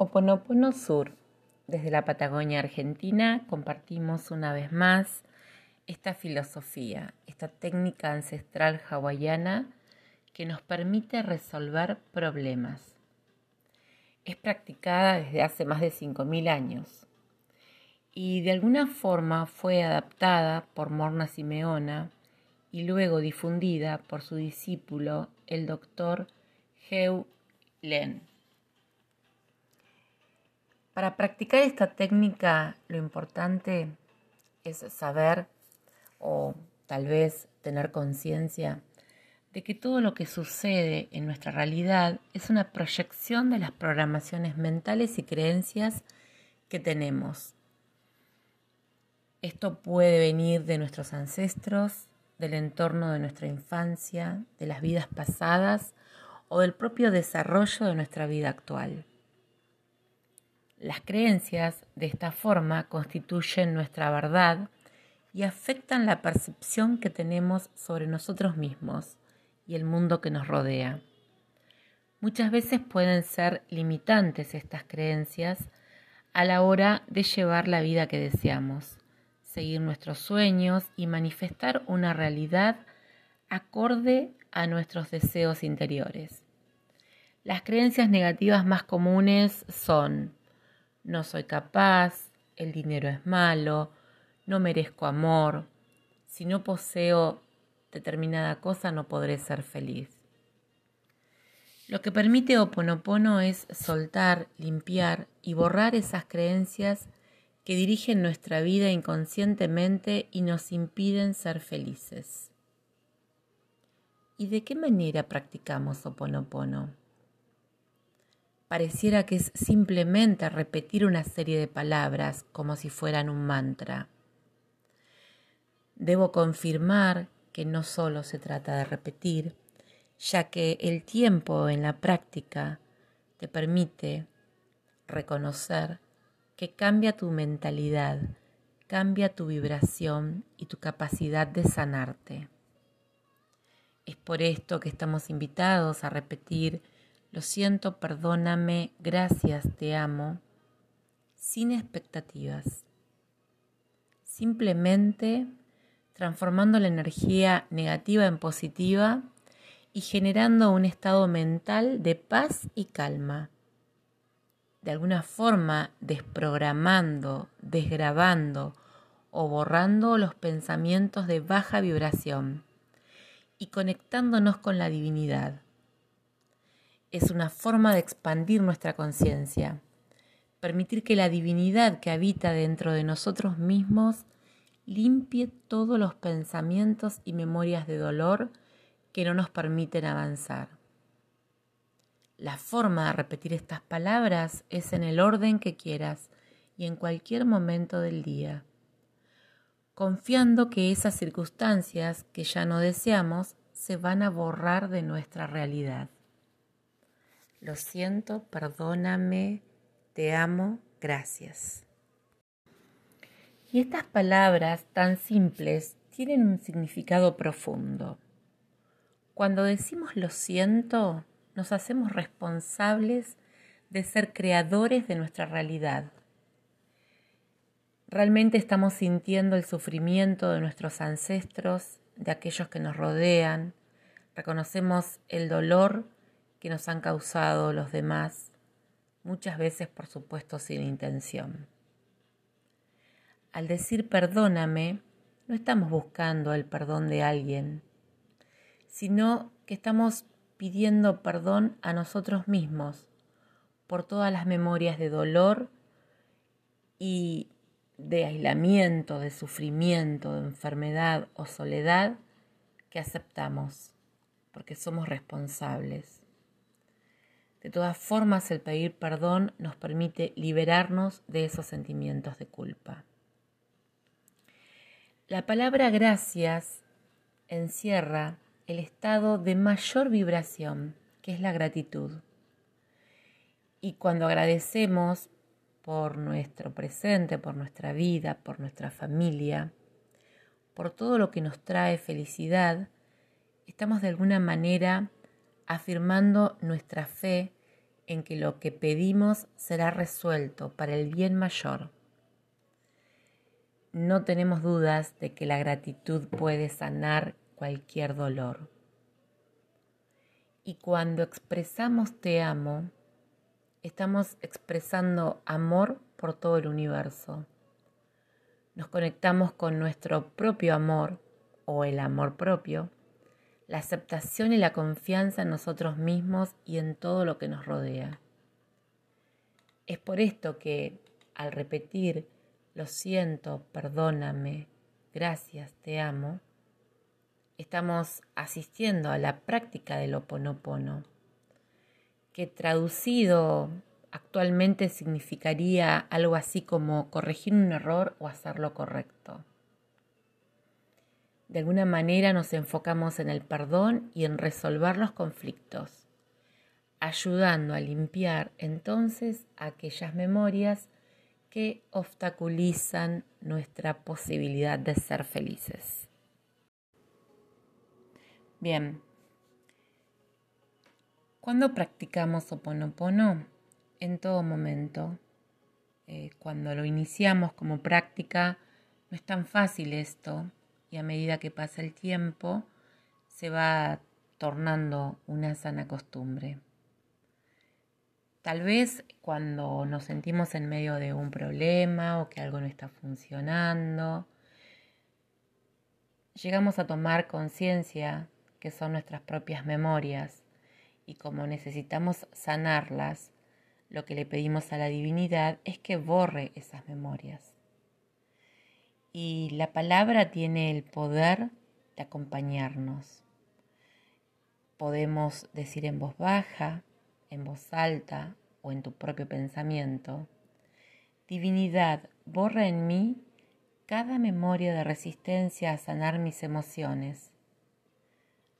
Oponopono Sur. Desde la Patagonia Argentina compartimos una vez más esta filosofía, esta técnica ancestral hawaiana que nos permite resolver problemas. Es practicada desde hace más de 5.000 años y de alguna forma fue adaptada por Morna Simeona y luego difundida por su discípulo, el doctor Heu Len. Para practicar esta técnica lo importante es saber o tal vez tener conciencia de que todo lo que sucede en nuestra realidad es una proyección de las programaciones mentales y creencias que tenemos. Esto puede venir de nuestros ancestros, del entorno de nuestra infancia, de las vidas pasadas o del propio desarrollo de nuestra vida actual. Las creencias de esta forma constituyen nuestra verdad y afectan la percepción que tenemos sobre nosotros mismos y el mundo que nos rodea. Muchas veces pueden ser limitantes estas creencias a la hora de llevar la vida que deseamos, seguir nuestros sueños y manifestar una realidad acorde a nuestros deseos interiores. Las creencias negativas más comunes son no soy capaz, el dinero es malo, no merezco amor, si no poseo determinada cosa no podré ser feliz. Lo que permite Oponopono es soltar, limpiar y borrar esas creencias que dirigen nuestra vida inconscientemente y nos impiden ser felices. ¿Y de qué manera practicamos Oponopono? Pareciera que es simplemente repetir una serie de palabras como si fueran un mantra. Debo confirmar que no solo se trata de repetir, ya que el tiempo en la práctica te permite reconocer que cambia tu mentalidad, cambia tu vibración y tu capacidad de sanarte. Es por esto que estamos invitados a repetir lo siento, perdóname, gracias, te amo, sin expectativas. Simplemente transformando la energía negativa en positiva y generando un estado mental de paz y calma. De alguna forma desprogramando, desgrabando o borrando los pensamientos de baja vibración y conectándonos con la divinidad es una forma de expandir nuestra conciencia, permitir que la divinidad que habita dentro de nosotros mismos limpie todos los pensamientos y memorias de dolor que no nos permiten avanzar. La forma de repetir estas palabras es en el orden que quieras y en cualquier momento del día, confiando que esas circunstancias que ya no deseamos se van a borrar de nuestra realidad. Lo siento, perdóname, te amo, gracias. Y estas palabras tan simples tienen un significado profundo. Cuando decimos lo siento, nos hacemos responsables de ser creadores de nuestra realidad. Realmente estamos sintiendo el sufrimiento de nuestros ancestros, de aquellos que nos rodean, reconocemos el dolor que nos han causado los demás, muchas veces por supuesto sin intención. Al decir perdóname, no estamos buscando el perdón de alguien, sino que estamos pidiendo perdón a nosotros mismos por todas las memorias de dolor y de aislamiento, de sufrimiento, de enfermedad o soledad que aceptamos, porque somos responsables. De todas formas, el pedir perdón nos permite liberarnos de esos sentimientos de culpa. La palabra gracias encierra el estado de mayor vibración, que es la gratitud. Y cuando agradecemos por nuestro presente, por nuestra vida, por nuestra familia, por todo lo que nos trae felicidad, estamos de alguna manera afirmando nuestra fe en que lo que pedimos será resuelto para el bien mayor. No tenemos dudas de que la gratitud puede sanar cualquier dolor. Y cuando expresamos te amo, estamos expresando amor por todo el universo. Nos conectamos con nuestro propio amor o el amor propio la aceptación y la confianza en nosotros mismos y en todo lo que nos rodea. Es por esto que al repetir lo siento, perdóname, gracias, te amo, estamos asistiendo a la práctica del oponopono, que traducido actualmente significaría algo así como corregir un error o hacerlo correcto. De alguna manera nos enfocamos en el perdón y en resolver los conflictos, ayudando a limpiar entonces aquellas memorias que obstaculizan nuestra posibilidad de ser felices. Bien, cuando practicamos Oponopono, en todo momento, eh, cuando lo iniciamos como práctica, no es tan fácil esto, y a medida que pasa el tiempo se va tornando una sana costumbre. Tal vez cuando nos sentimos en medio de un problema o que algo no está funcionando, llegamos a tomar conciencia que son nuestras propias memorias y como necesitamos sanarlas, lo que le pedimos a la divinidad es que borre esas memorias y la palabra tiene el poder de acompañarnos. Podemos decir en voz baja, en voz alta o en tu propio pensamiento, Divinidad, borra en mí cada memoria de resistencia a sanar mis emociones,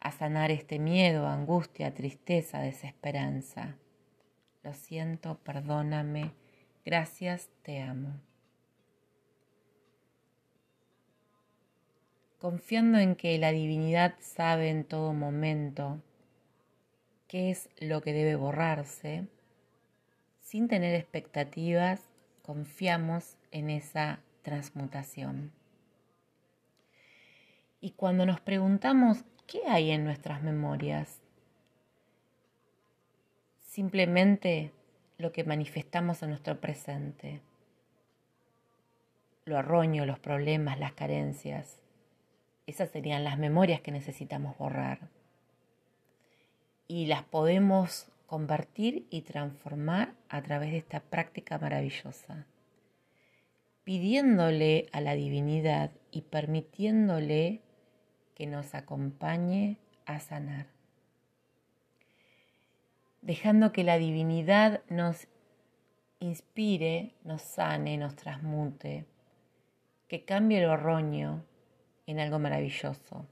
a sanar este miedo, angustia, tristeza, desesperanza. Lo siento, perdóname, gracias, te amo. Confiando en que la divinidad sabe en todo momento qué es lo que debe borrarse, sin tener expectativas, confiamos en esa transmutación. Y cuando nos preguntamos qué hay en nuestras memorias, simplemente lo que manifestamos en nuestro presente, lo arroño, los problemas, las carencias, esas serían las memorias que necesitamos borrar. Y las podemos convertir y transformar a través de esta práctica maravillosa, pidiéndole a la divinidad y permitiéndole que nos acompañe a sanar. Dejando que la divinidad nos inspire, nos sane, nos transmute, que cambie lo erróneo en algo maravilloso.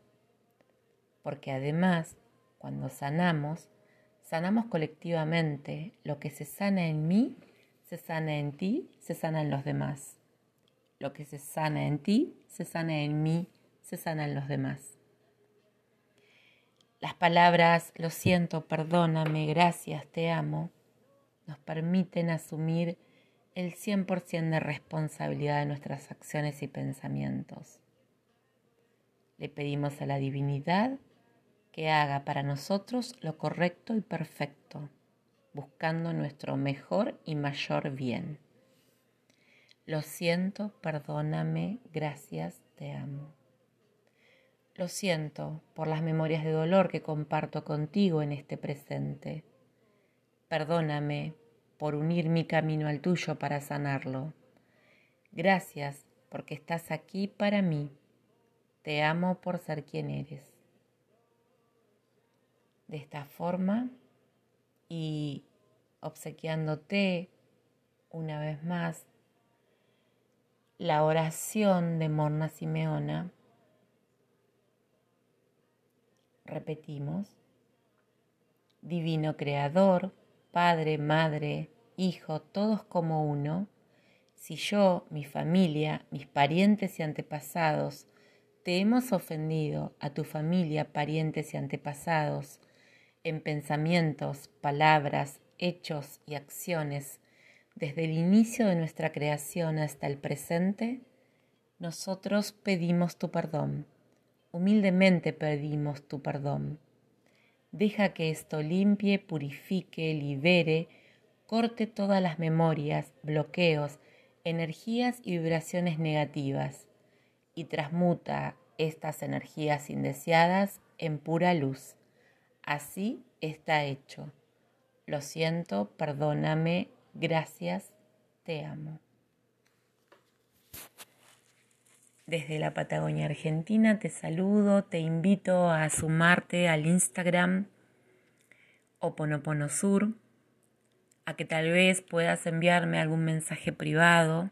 Porque además, cuando sanamos, sanamos colectivamente. Lo que se sana en mí, se sana en ti, se sana en los demás. Lo que se sana en ti, se sana en mí, se sana en los demás. Las palabras lo siento, perdóname, gracias, te amo, nos permiten asumir el 100% de responsabilidad de nuestras acciones y pensamientos. Le pedimos a la divinidad que haga para nosotros lo correcto y perfecto, buscando nuestro mejor y mayor bien. Lo siento, perdóname, gracias, te amo. Lo siento por las memorias de dolor que comparto contigo en este presente. Perdóname por unir mi camino al tuyo para sanarlo. Gracias porque estás aquí para mí te amo por ser quien eres. De esta forma y obsequiándote una vez más la oración de Morna Simeona, repetimos, Divino Creador, Padre, Madre, Hijo, todos como uno, si yo, mi familia, mis parientes y antepasados te hemos ofendido a tu familia, parientes y antepasados, en pensamientos, palabras, hechos y acciones desde el inicio de nuestra creación hasta el presente, nosotros pedimos tu perdón. Humildemente pedimos tu perdón. Deja que esto limpie, purifique, libere, corte todas las memorias, bloqueos, energías y vibraciones negativas y transmuta estas energías indeseadas en pura luz. Así está hecho. Lo siento, perdóname, gracias, te amo. Desde la Patagonia Argentina te saludo, te invito a sumarte al Instagram Oponopono Sur, a que tal vez puedas enviarme algún mensaje privado.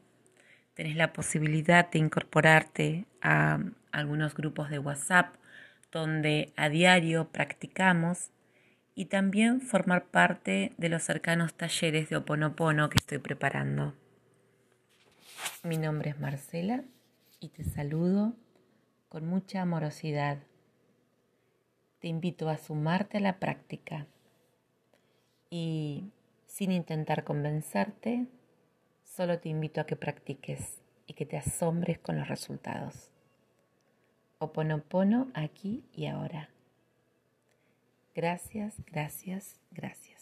Tenés la posibilidad de incorporarte a algunos grupos de WhatsApp donde a diario practicamos y también formar parte de los cercanos talleres de Oponopono que estoy preparando. Mi nombre es Marcela y te saludo con mucha amorosidad. Te invito a sumarte a la práctica y sin intentar convencerte, solo te invito a que practiques y que te asombres con los resultados. Oponopono aquí y ahora. Gracias, gracias, gracias.